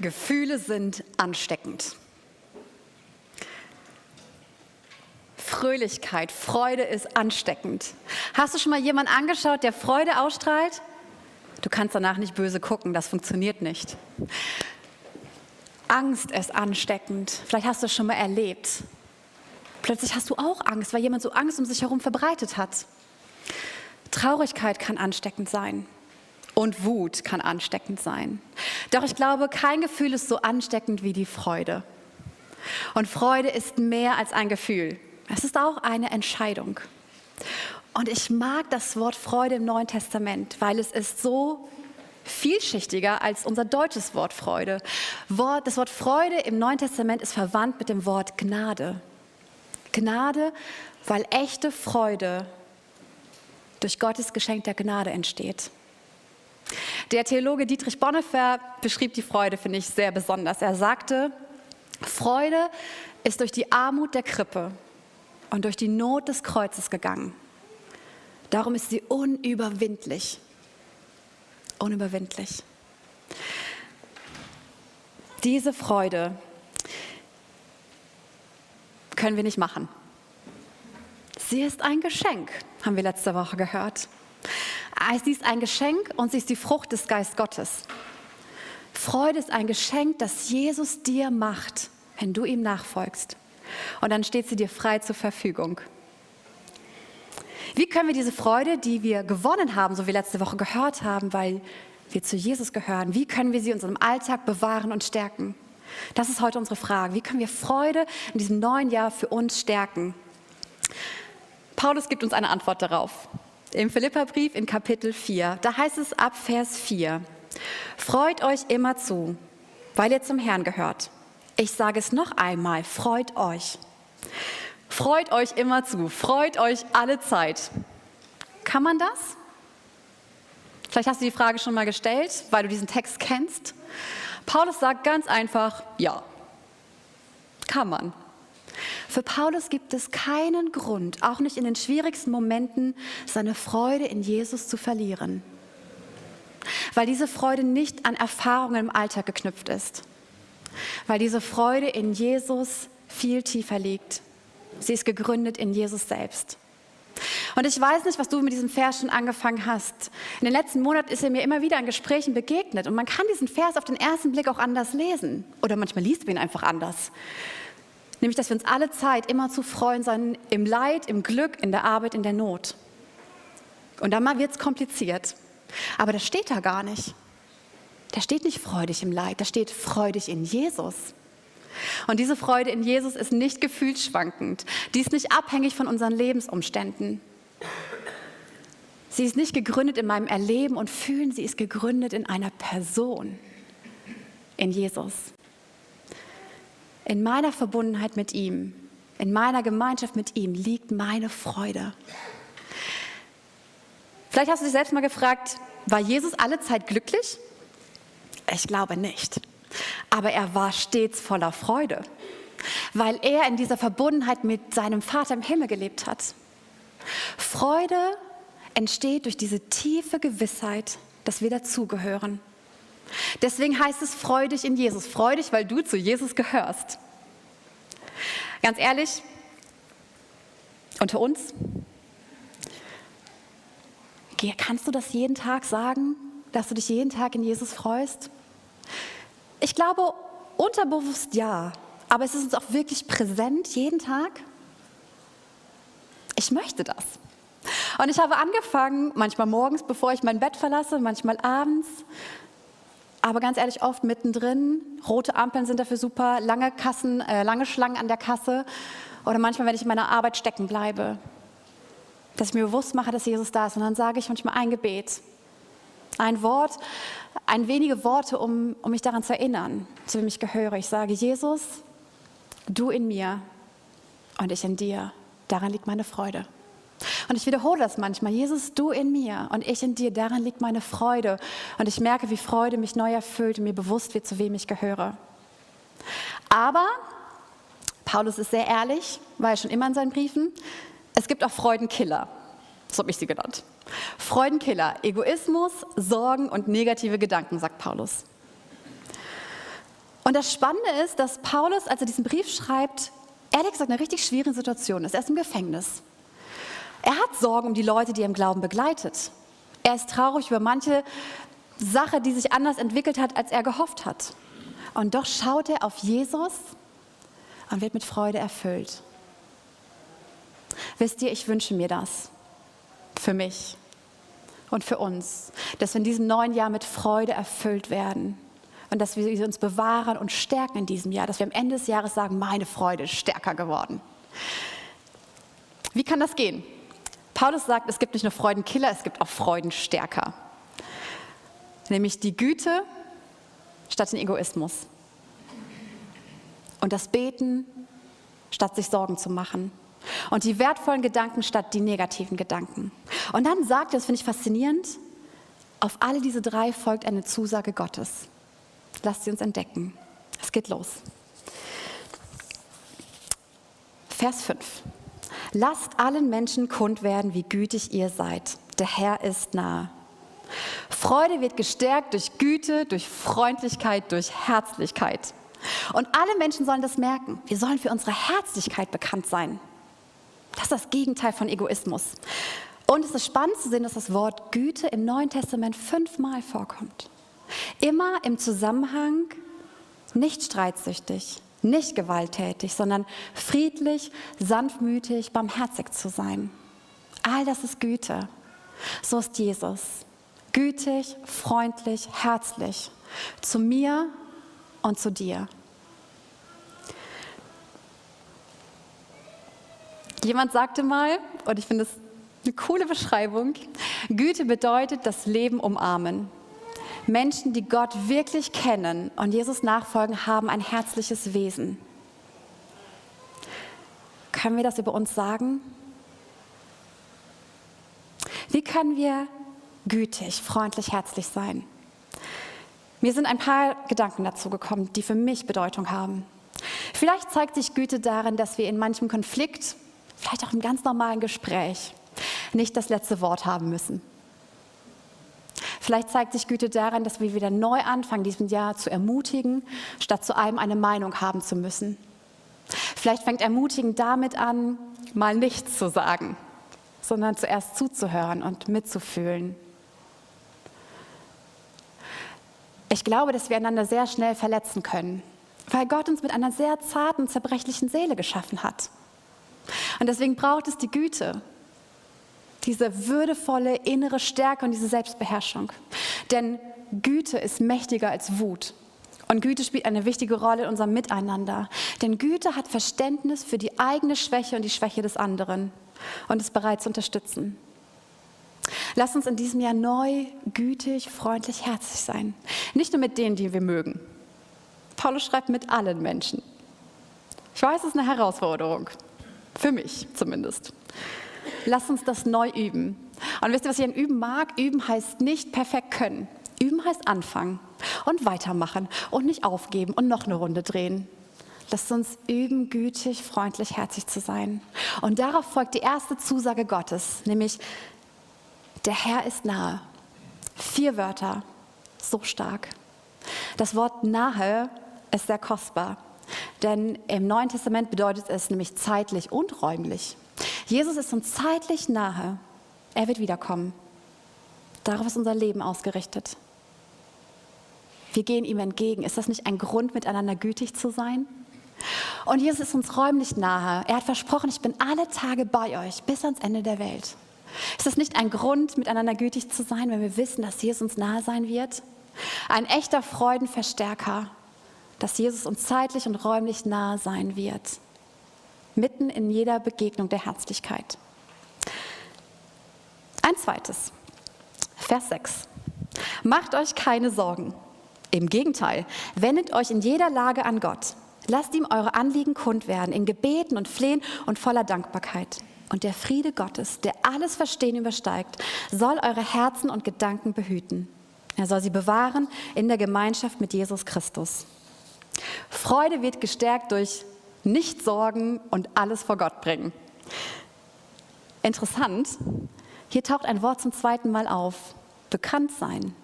Gefühle sind ansteckend. Fröhlichkeit, Freude ist ansteckend. Hast du schon mal jemanden angeschaut, der Freude ausstrahlt? Du kannst danach nicht böse gucken, das funktioniert nicht. Angst ist ansteckend. Vielleicht hast du es schon mal erlebt. Plötzlich hast du auch Angst, weil jemand so Angst um sich herum verbreitet hat. Traurigkeit kann ansteckend sein. Und Wut kann ansteckend sein. Doch ich glaube, kein Gefühl ist so ansteckend wie die Freude. Und Freude ist mehr als ein Gefühl. Es ist auch eine Entscheidung. Und ich mag das Wort Freude im Neuen Testament, weil es ist so vielschichtiger als unser deutsches Wort Freude. Das Wort Freude im Neuen Testament ist verwandt mit dem Wort Gnade. Gnade, weil echte Freude durch Gottes Geschenk der Gnade entsteht. Der Theologe Dietrich Bonhoeffer beschrieb die Freude, finde ich, sehr besonders. Er sagte, Freude ist durch die Armut der Krippe und durch die Not des Kreuzes gegangen. Darum ist sie unüberwindlich. Unüberwindlich. Diese Freude können wir nicht machen. Sie ist ein Geschenk, haben wir letzte Woche gehört. Sie ist ein Geschenk und sie ist die Frucht des Geist Gottes. Freude ist ein Geschenk, das Jesus dir macht, wenn du ihm nachfolgst. Und dann steht sie dir frei zur Verfügung. Wie können wir diese Freude, die wir gewonnen haben, so wie letzte Woche gehört haben, weil wir zu Jesus gehören, wie können wir sie in unserem Alltag bewahren und stärken? Das ist heute unsere Frage. Wie können wir Freude in diesem neuen Jahr für uns stärken? Paulus gibt uns eine Antwort darauf. Im Philipperbrief in Kapitel 4, da heißt es ab Vers 4, Freut euch immer zu, weil ihr zum Herrn gehört. Ich sage es noch einmal, freut euch. Freut euch immer zu, freut euch alle Zeit. Kann man das? Vielleicht hast du die Frage schon mal gestellt, weil du diesen Text kennst. Paulus sagt ganz einfach, ja, kann man. Für Paulus gibt es keinen Grund, auch nicht in den schwierigsten Momenten, seine Freude in Jesus zu verlieren. Weil diese Freude nicht an Erfahrungen im Alltag geknüpft ist. Weil diese Freude in Jesus viel tiefer liegt. Sie ist gegründet in Jesus selbst. Und ich weiß nicht, was du mit diesem Vers schon angefangen hast. In den letzten Monaten ist er mir immer wieder in Gesprächen begegnet. Und man kann diesen Vers auf den ersten Blick auch anders lesen. Oder manchmal liest man ihn einfach anders. Nämlich, dass wir uns alle Zeit immer zu freuen sein im Leid, im Glück, in der Arbeit, in der Not. Und dann mal wird es kompliziert. Aber das steht da gar nicht. Da steht nicht freudig im Leid, da steht freudig in Jesus. Und diese Freude in Jesus ist nicht gefühlsschwankend. Die ist nicht abhängig von unseren Lebensumständen. Sie ist nicht gegründet in meinem Erleben und Fühlen, sie ist gegründet in einer Person, in Jesus. In meiner Verbundenheit mit ihm, in meiner Gemeinschaft mit ihm liegt meine Freude. Vielleicht hast du dich selbst mal gefragt, war Jesus alle Zeit glücklich? Ich glaube nicht. Aber er war stets voller Freude, weil er in dieser Verbundenheit mit seinem Vater im Himmel gelebt hat. Freude entsteht durch diese tiefe Gewissheit, dass wir dazugehören. Deswegen heißt es freudig in Jesus. Freudig, weil du zu Jesus gehörst. Ganz ehrlich, unter uns, kannst du das jeden Tag sagen, dass du dich jeden Tag in Jesus freust? Ich glaube, unterbewusst ja, aber es ist uns auch wirklich präsent jeden Tag. Ich möchte das. Und ich habe angefangen, manchmal morgens, bevor ich mein Bett verlasse, manchmal abends, aber ganz ehrlich, oft mittendrin. Rote Ampeln sind dafür super, lange Kassen, äh, lange Schlangen an der Kasse oder manchmal, wenn ich in meiner Arbeit stecken bleibe, dass ich mir bewusst mache, dass Jesus da ist und dann sage ich manchmal ein Gebet. Ein Wort, ein wenige Worte, um, um mich daran zu erinnern, zu wem ich gehöre. Ich sage, Jesus, du in mir und ich in dir. Daran liegt meine Freude. Und ich wiederhole das manchmal. Jesus, du in mir und ich in dir, daran liegt meine Freude. Und ich merke, wie Freude mich neu erfüllt und mir bewusst wird, zu wem ich gehöre. Aber Paulus ist sehr ehrlich, war er schon immer in seinen Briefen. Es gibt auch Freudenkiller. So habe ich sie genannt. Freudenkiller, Egoismus, Sorgen und negative Gedanken, sagt Paulus. Und das Spannende ist, dass Paulus, als er diesen Brief schreibt, ehrlich gesagt eine richtig schwierige Situation ist. Er ist im Gefängnis. Er hat Sorgen um die Leute, die er im Glauben begleitet. Er ist traurig über manche Sache, die sich anders entwickelt hat, als er gehofft hat. Und doch schaut er auf Jesus und wird mit Freude erfüllt. Wisst ihr, ich wünsche mir das für mich und für uns, dass wir in diesem neuen Jahr mit Freude erfüllt werden und dass wir uns bewahren und stärken in diesem Jahr, dass wir am Ende des Jahres sagen, meine Freude ist stärker geworden. Wie kann das gehen? Paulus sagt, es gibt nicht nur Freudenkiller, es gibt auch Freudenstärker. Nämlich die Güte statt den Egoismus. Und das Beten statt sich Sorgen zu machen. Und die wertvollen Gedanken statt die negativen Gedanken. Und dann sagt er, das finde ich faszinierend, auf alle diese drei folgt eine Zusage Gottes. Lasst sie uns entdecken. Es geht los. Vers 5. Lasst allen Menschen kund werden, wie gütig ihr seid. Der Herr ist nahe. Freude wird gestärkt durch Güte, durch Freundlichkeit, durch Herzlichkeit. Und alle Menschen sollen das merken. Wir sollen für unsere Herzlichkeit bekannt sein. Das ist das Gegenteil von Egoismus. Und es ist spannend zu sehen, dass das Wort Güte im Neuen Testament fünfmal vorkommt. Immer im Zusammenhang nicht streitsüchtig, nicht gewalttätig, sondern friedlich, sanftmütig, barmherzig zu sein. All das ist Güte. So ist Jesus. Gütig, freundlich, herzlich. Zu mir und zu dir. Jemand sagte mal, und ich finde es eine coole Beschreibung, Güte bedeutet das Leben umarmen. Menschen, die Gott wirklich kennen und Jesus nachfolgen, haben ein herzliches Wesen. Können wir das über uns sagen? Wie können wir gütig, freundlich, herzlich sein? Mir sind ein paar Gedanken dazu gekommen, die für mich Bedeutung haben. Vielleicht zeigt sich Güte darin, dass wir in manchem Konflikt, vielleicht auch im ganz normalen Gespräch, nicht das letzte Wort haben müssen. Vielleicht zeigt sich Güte darin, dass wir wieder neu anfangen, diesem Jahr zu ermutigen, statt zu allem eine Meinung haben zu müssen. Vielleicht fängt Ermutigen damit an, mal nichts zu sagen, sondern zuerst zuzuhören und mitzufühlen. Ich glaube, dass wir einander sehr schnell verletzen können, weil Gott uns mit einer sehr zarten, zerbrechlichen Seele geschaffen hat. Und deswegen braucht es die Güte, diese würdevolle innere Stärke und diese Selbstbeherrschung. Denn Güte ist mächtiger als Wut. Und Güte spielt eine wichtige Rolle in unserem Miteinander. Denn Güte hat Verständnis für die eigene Schwäche und die Schwäche des anderen und ist bereit zu unterstützen. Lass uns in diesem Jahr neu, gütig, freundlich, herzlich sein. Nicht nur mit denen, die wir mögen. Paulus schreibt mit allen Menschen. Ich weiß, es ist eine Herausforderung. Für mich zumindest. Lass uns das neu üben. Und wisst ihr, was ich an Üben mag? Üben heißt nicht perfekt können. Üben heißt anfangen und weitermachen und nicht aufgeben und noch eine Runde drehen. Lasst uns üben, gütig, freundlich, herzlich zu sein. Und darauf folgt die erste Zusage Gottes, nämlich der Herr ist nahe. Vier Wörter, so stark. Das Wort nahe ist sehr kostbar, denn im Neuen Testament bedeutet es nämlich zeitlich und räumlich. Jesus ist uns zeitlich nahe. Er wird wiederkommen. Darauf ist unser Leben ausgerichtet. Wir gehen ihm entgegen. Ist das nicht ein Grund, miteinander gütig zu sein? Und Jesus ist uns räumlich nahe. Er hat versprochen, ich bin alle Tage bei euch bis ans Ende der Welt. Ist das nicht ein Grund, miteinander gütig zu sein, wenn wir wissen, dass Jesus uns nahe sein wird? Ein echter Freudenverstärker, dass Jesus uns zeitlich und räumlich nahe sein wird mitten in jeder Begegnung der Herzlichkeit. Ein zweites, Vers 6. Macht euch keine Sorgen. Im Gegenteil, wendet euch in jeder Lage an Gott. Lasst ihm eure Anliegen kund werden, in Gebeten und Flehen und voller Dankbarkeit. Und der Friede Gottes, der alles Verstehen übersteigt, soll eure Herzen und Gedanken behüten. Er soll sie bewahren in der Gemeinschaft mit Jesus Christus. Freude wird gestärkt durch nicht sorgen und alles vor Gott bringen. Interessant, hier taucht ein Wort zum zweiten Mal auf. Bekannt sein.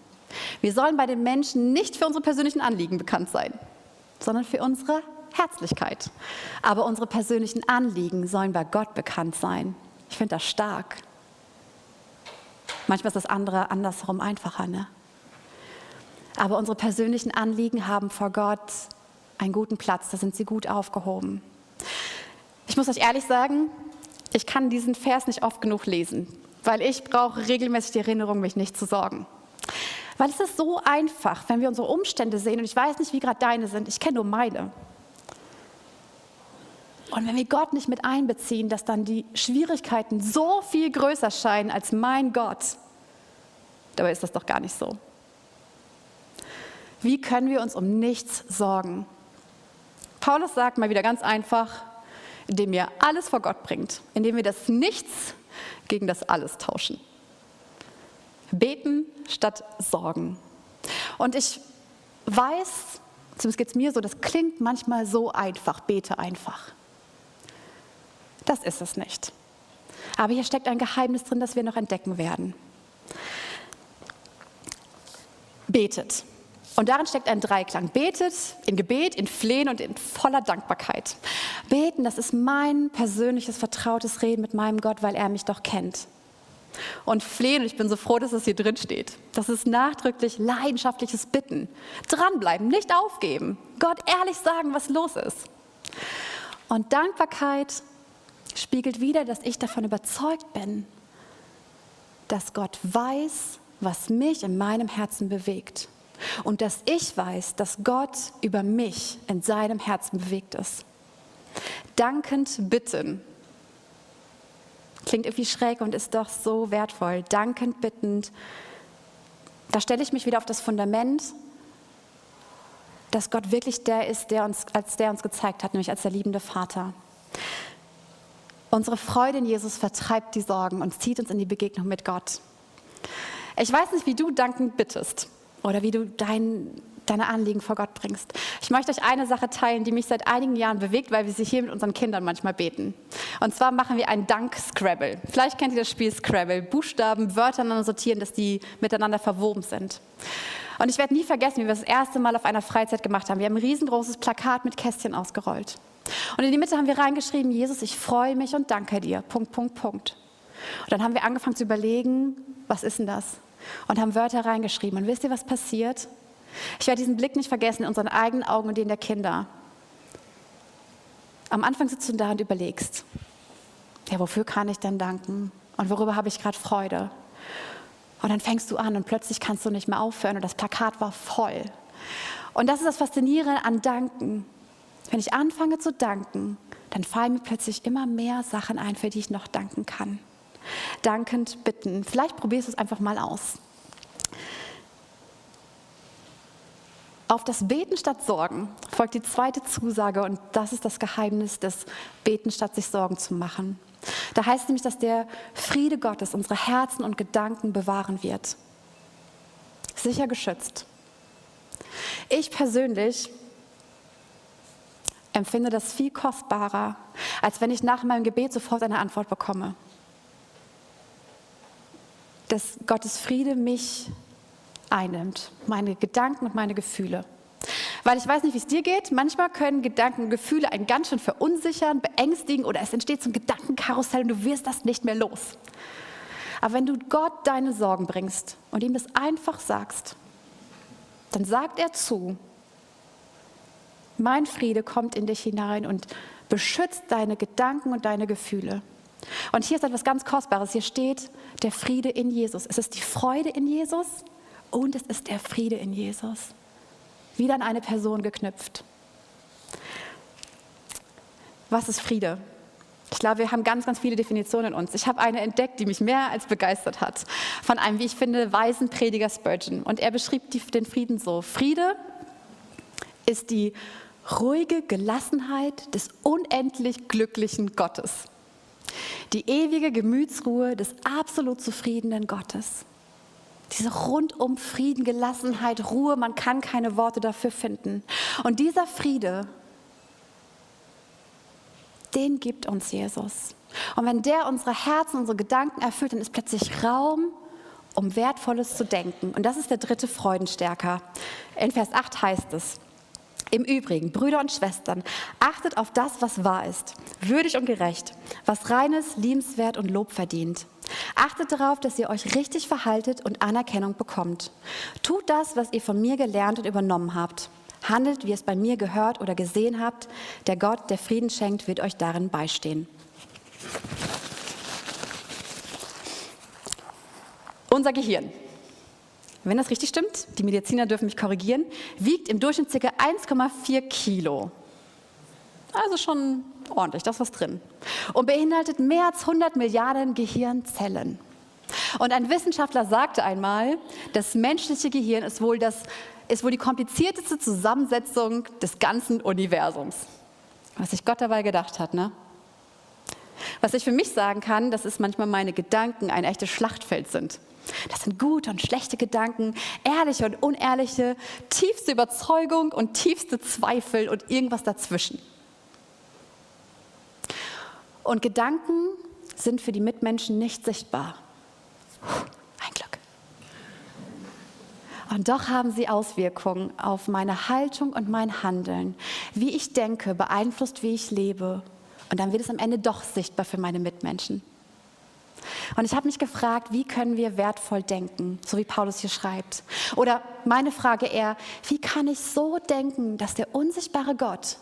Wir sollen bei den Menschen nicht für unsere persönlichen Anliegen bekannt sein. sondern für unsere Herzlichkeit. Aber unsere persönlichen Anliegen sollen bei Gott bekannt sein. Ich finde das stark. Manchmal ist das andere andersherum einfacher, ne? Aber unsere persönlichen Anliegen haben vor Gott einen guten Platz, da sind sie gut aufgehoben. Ich muss euch ehrlich sagen, ich kann diesen Vers nicht oft genug lesen, weil ich brauche regelmäßig die Erinnerung, mich nicht zu sorgen. Weil es ist so einfach, wenn wir unsere Umstände sehen, und ich weiß nicht, wie gerade deine sind, ich kenne nur meine. Und wenn wir Gott nicht mit einbeziehen, dass dann die Schwierigkeiten so viel größer scheinen als mein Gott, dabei ist das doch gar nicht so. Wie können wir uns um nichts sorgen? Paulus sagt mal wieder ganz einfach, indem ihr alles vor Gott bringt, indem wir das Nichts gegen das Alles tauschen. Beten statt Sorgen. Und ich weiß, zumindest geht es mir so, das klingt manchmal so einfach, bete einfach. Das ist es nicht. Aber hier steckt ein Geheimnis drin, das wir noch entdecken werden. Betet. Und darin steckt ein Dreiklang. Betet in Gebet, in Flehen und in voller Dankbarkeit. Beten, das ist mein persönliches, vertrautes Reden mit meinem Gott, weil er mich doch kennt. Und flehen, und ich bin so froh, dass es hier drin steht. Das ist nachdrücklich leidenschaftliches Bitten. Dranbleiben, nicht aufgeben. Gott ehrlich sagen, was los ist. Und Dankbarkeit spiegelt wieder, dass ich davon überzeugt bin, dass Gott weiß, was mich in meinem Herzen bewegt. Und dass ich weiß, dass Gott über mich in seinem Herzen bewegt ist. Dankend bitten. Klingt irgendwie schräg und ist doch so wertvoll. Dankend bittend. Da stelle ich mich wieder auf das Fundament, dass Gott wirklich der ist, der uns, als der uns gezeigt hat, nämlich als der liebende Vater. Unsere Freude in Jesus vertreibt die Sorgen und zieht uns in die Begegnung mit Gott. Ich weiß nicht, wie du dankend bittest oder wie du dein, deine Anliegen vor Gott bringst. Ich möchte euch eine Sache teilen, die mich seit einigen Jahren bewegt, weil wir sie hier mit unseren Kindern manchmal beten. Und zwar machen wir ein Dank-Scrabble. Vielleicht kennt ihr das Spiel Scrabble. Buchstaben, Wörter aneinander sortieren, dass die miteinander verwoben sind. Und ich werde nie vergessen, wie wir das erste Mal auf einer Freizeit gemacht haben. Wir haben ein riesengroßes Plakat mit Kästchen ausgerollt. Und in die Mitte haben wir reingeschrieben, Jesus, ich freue mich und danke dir. Punkt, Punkt, Punkt. Und dann haben wir angefangen zu überlegen, was ist denn das? Und haben Wörter reingeschrieben. Und wisst ihr, was passiert? Ich werde diesen Blick nicht vergessen in unseren eigenen Augen und den der Kinder. Am Anfang sitzt du da und überlegst, ja, wofür kann ich denn danken? Und worüber habe ich gerade Freude? Und dann fängst du an und plötzlich kannst du nicht mehr aufhören und das Plakat war voll. Und das ist das Faszinierende an Danken. Wenn ich anfange zu danken, dann fallen mir plötzlich immer mehr Sachen ein, für die ich noch danken kann dankend bitten. Vielleicht probierst du es einfach mal aus. Auf das Beten statt Sorgen folgt die zweite Zusage und das ist das Geheimnis des Beten statt sich Sorgen zu machen. Da heißt nämlich, dass der Friede Gottes unsere Herzen und Gedanken bewahren wird. Sicher geschützt. Ich persönlich empfinde das viel kostbarer, als wenn ich nach meinem Gebet sofort eine Antwort bekomme dass Gottes Friede mich einnimmt, meine Gedanken und meine Gefühle. Weil ich weiß nicht, wie es dir geht. Manchmal können Gedanken und Gefühle einen ganz schön verunsichern, beängstigen oder es entsteht so ein Gedankenkarussell und du wirst das nicht mehr los. Aber wenn du Gott deine Sorgen bringst und ihm das einfach sagst, dann sagt er zu, mein Friede kommt in dich hinein und beschützt deine Gedanken und deine Gefühle. Und hier ist etwas ganz Kostbares. Hier steht der Friede in Jesus. Es ist die Freude in Jesus und es ist der Friede in Jesus. Wieder an eine Person geknüpft. Was ist Friede? Ich glaube, wir haben ganz, ganz viele Definitionen in uns. Ich habe eine entdeckt, die mich mehr als begeistert hat, von einem, wie ich finde, weisen Prediger Spurgeon. Und er beschrieb die, den Frieden so. Friede ist die ruhige Gelassenheit des unendlich glücklichen Gottes. Die ewige Gemütsruhe des absolut zufriedenen Gottes. Diese rundum Frieden, Gelassenheit, Ruhe, man kann keine Worte dafür finden. Und dieser Friede, den gibt uns Jesus. Und wenn der unsere Herzen, unsere Gedanken erfüllt, dann ist plötzlich Raum, um Wertvolles zu denken. Und das ist der dritte Freudenstärker. In Vers 8 heißt es, Im Übrigen, Brüder und Schwestern, achtet auf das, was wahr ist, würdig und gerecht, was reines, liebenswert und Lob verdient. Achtet darauf, dass ihr euch richtig verhaltet und Anerkennung bekommt. Tut das, was ihr von mir gelernt und übernommen habt. Handelt, wie es bei mir gehört oder gesehen habt. Der Gott, der Frieden schenkt, wird euch darin beistehen. Unser Gehirn wenn das richtig stimmt, die Mediziner dürfen mich korrigieren, wiegt im Durchschnitt ca. 1,4 Kilo. Also schon ordentlich, das ist was drin. Und beinhaltet mehr als 100 Milliarden Gehirnzellen. Und ein Wissenschaftler sagte einmal, das menschliche Gehirn ist wohl, das, ist wohl die komplizierteste Zusammensetzung des ganzen Universums. Was sich Gott dabei gedacht hat, ne? Was ich für mich sagen kann, dass es manchmal meine Gedanken ein echtes Schlachtfeld sind. Das sind gute und schlechte Gedanken, ehrliche und unehrliche, tiefste Überzeugung und tiefste Zweifel und irgendwas dazwischen. Und Gedanken sind für die Mitmenschen nicht sichtbar. Ein Glück. Und doch haben sie Auswirkungen auf meine Haltung und mein Handeln. Wie ich denke, beeinflusst, wie ich lebe. Und dann wird es am Ende doch sichtbar für meine Mitmenschen. Und ich habe mich gefragt, wie können wir wertvoll denken, so wie Paulus hier schreibt. Oder meine Frage eher, wie kann ich so denken, dass der unsichtbare Gott,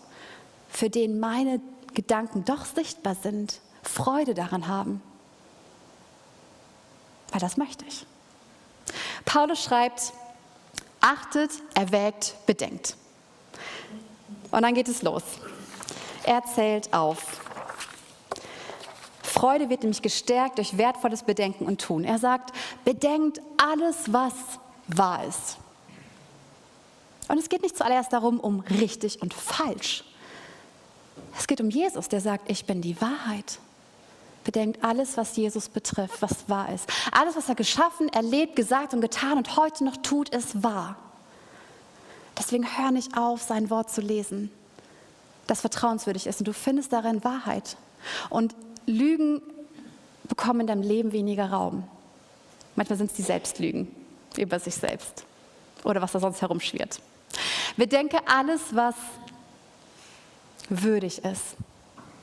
für den meine Gedanken doch sichtbar sind, Freude daran haben? Weil das möchte ich. Paulus schreibt, achtet, erwägt, bedenkt. Und dann geht es los. Er zählt auf. Freude wird nämlich gestärkt durch wertvolles Bedenken und Tun. Er sagt, bedenkt alles, was wahr ist. Und es geht nicht zuallererst darum, um richtig und falsch. Es geht um Jesus, der sagt, ich bin die Wahrheit. Bedenkt alles, was Jesus betrifft, was wahr ist. Alles, was er geschaffen, erlebt, gesagt und getan und heute noch tut, ist wahr. Deswegen hör nicht auf, sein Wort zu lesen, das vertrauenswürdig ist und du findest darin Wahrheit. Und Lügen bekommen in deinem Leben weniger Raum. Manchmal sind es die Selbstlügen über sich selbst oder was da sonst herumschwirrt. Bedenke alles, was würdig ist,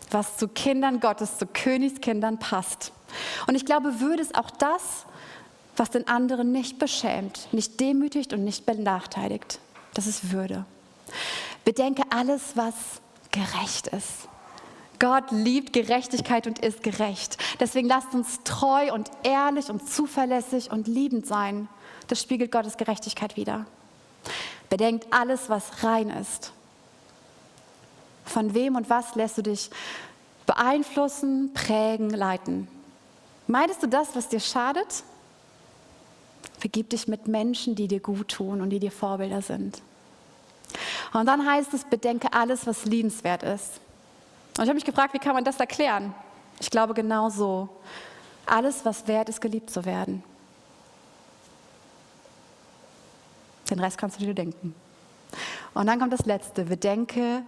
was zu Kindern Gottes, zu Königskindern passt. Und ich glaube, Würde ist auch das, was den anderen nicht beschämt, nicht demütigt und nicht benachteiligt. Das ist Würde. Bedenke alles, was gerecht ist. Gott liebt Gerechtigkeit und ist gerecht. Deswegen lasst uns treu und ehrlich und zuverlässig und liebend sein. Das spiegelt Gottes Gerechtigkeit wider. Bedenkt alles, was rein ist. Von wem und was lässt du dich beeinflussen, prägen, leiten? Meidest du das, was dir schadet? Vergib dich mit Menschen, die dir gut tun und die dir Vorbilder sind. Und dann heißt es, bedenke alles, was liebenswert ist. Und ich habe mich gefragt, wie kann man das erklären? Ich glaube genau so. Alles, was wert ist, geliebt zu werden. Den Rest kannst du dir denken. Und dann kommt das Letzte. Bedenke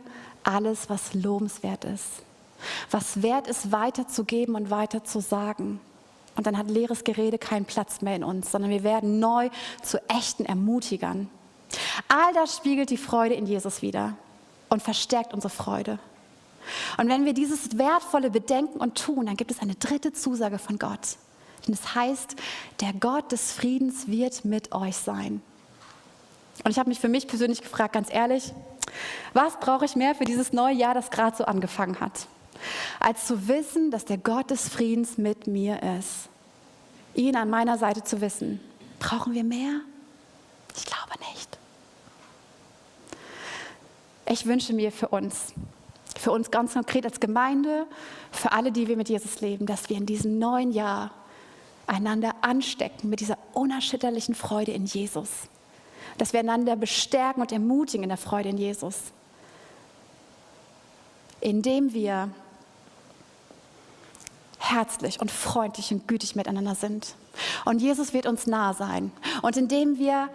alles, was lobenswert ist. Was wert ist, weiterzugeben und weiter zu sagen. Und dann hat leeres Gerede keinen Platz mehr in uns, sondern wir werden neu zu echten Ermutigern. All das spiegelt die Freude in Jesus wider und verstärkt unsere Freude. Und wenn wir dieses wertvolle bedenken und tun, dann gibt es eine dritte Zusage von Gott. Denn es heißt, der Gott des Friedens wird mit euch sein. Und ich habe mich für mich persönlich gefragt, ganz ehrlich, was brauche ich mehr für dieses neue Jahr, das gerade so angefangen hat, als zu wissen, dass der Gott des Friedens mit mir ist. Ihn an meiner Seite zu wissen. Brauchen wir mehr? Ich glaube nicht. Ich wünsche mir für uns, für uns ganz konkret als Gemeinde, für alle, die wir mit Jesus leben, dass wir in diesem neuen Jahr einander anstecken mit dieser unerschütterlichen Freude in Jesus. Dass wir einander bestärken und ermutigen in der Freude in Jesus. Indem wir herzlich und freundlich und gütig miteinander sind. Und Jesus wird uns nah sein. Und indem wir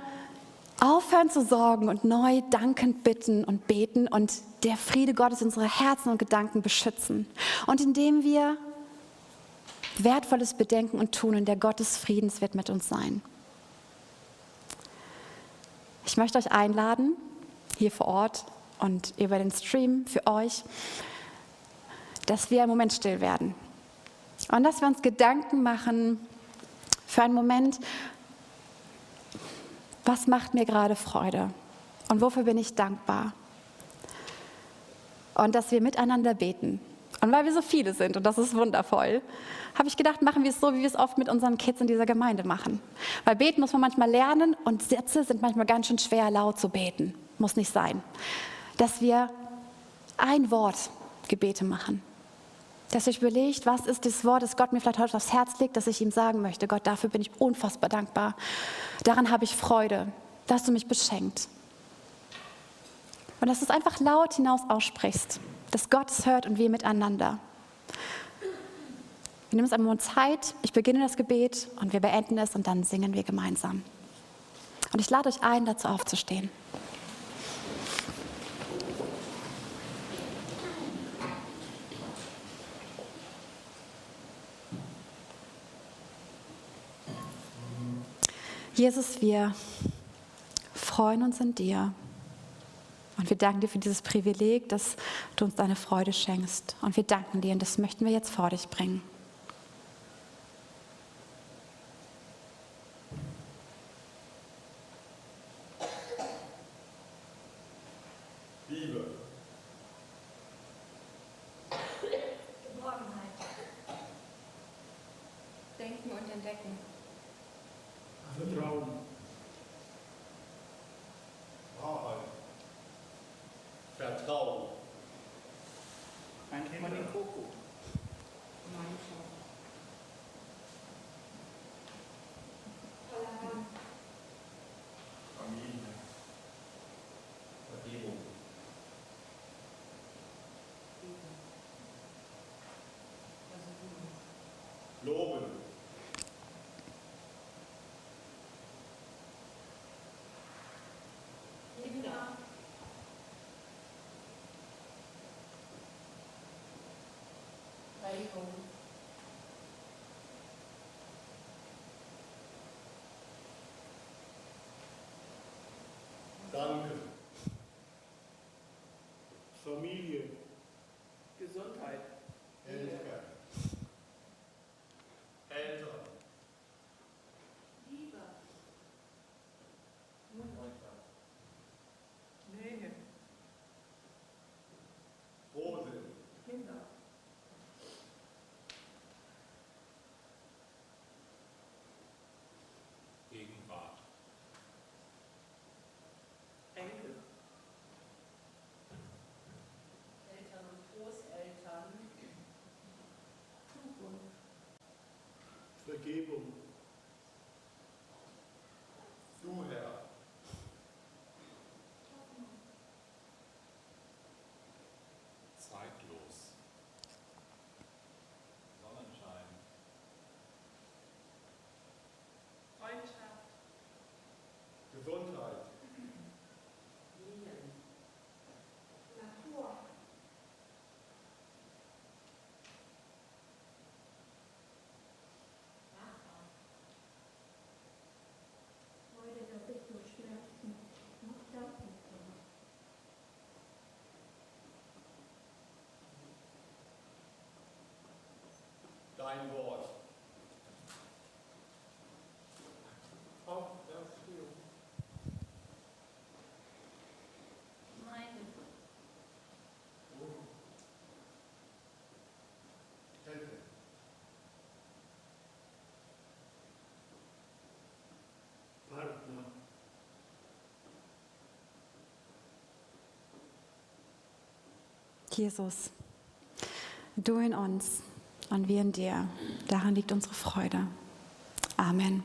aufhören zu sorgen und neu dankend bitten und beten und der Friede Gottes unsere Herzen und Gedanken beschützen. Und indem wir wertvolles bedenken und tun und der Gott des Friedens wird mit uns sein. Ich möchte euch einladen, hier vor Ort und über den Stream für euch, dass wir einen Moment still werden und dass wir uns Gedanken machen für einen Moment, was macht mir gerade Freude und wofür bin ich dankbar. Und dass wir miteinander beten. Und weil wir so viele sind, und das ist wundervoll, habe ich gedacht, machen wir es so, wie wir es oft mit unseren Kids in dieser Gemeinde machen. Weil beten muss man manchmal lernen und Sätze sind manchmal ganz schön schwer laut zu beten. Muss nicht sein. Dass wir ein Wort Gebete machen. Dass ich überlegt, was ist das Wort, das Gott mir vielleicht heute aufs Herz legt, dass ich ihm sagen möchte. Gott, dafür bin ich unfassbar dankbar. Daran habe ich Freude, dass du mich beschenkt. Und dass du es einfach laut hinaus aussprichst, dass Gott es hört und wir miteinander. Wir nehmen uns einen Moment Zeit, ich beginne das Gebet und wir beenden es und dann singen wir gemeinsam. Und ich lade euch ein, dazu aufzustehen. Jesus, wir freuen uns in dir. Und wir danken dir für dieses Privileg, dass du uns deine Freude schenkst. Und wir danken dir und das möchten wir jetzt vor dich bringen. Ah, vertrouwen. Waarheid. Vertrouwen. Danke. Dein Wort. Meine. Helfe. Partner. Jesus, du in uns und wir in dir. Daran liegt unsere Freude. Amen.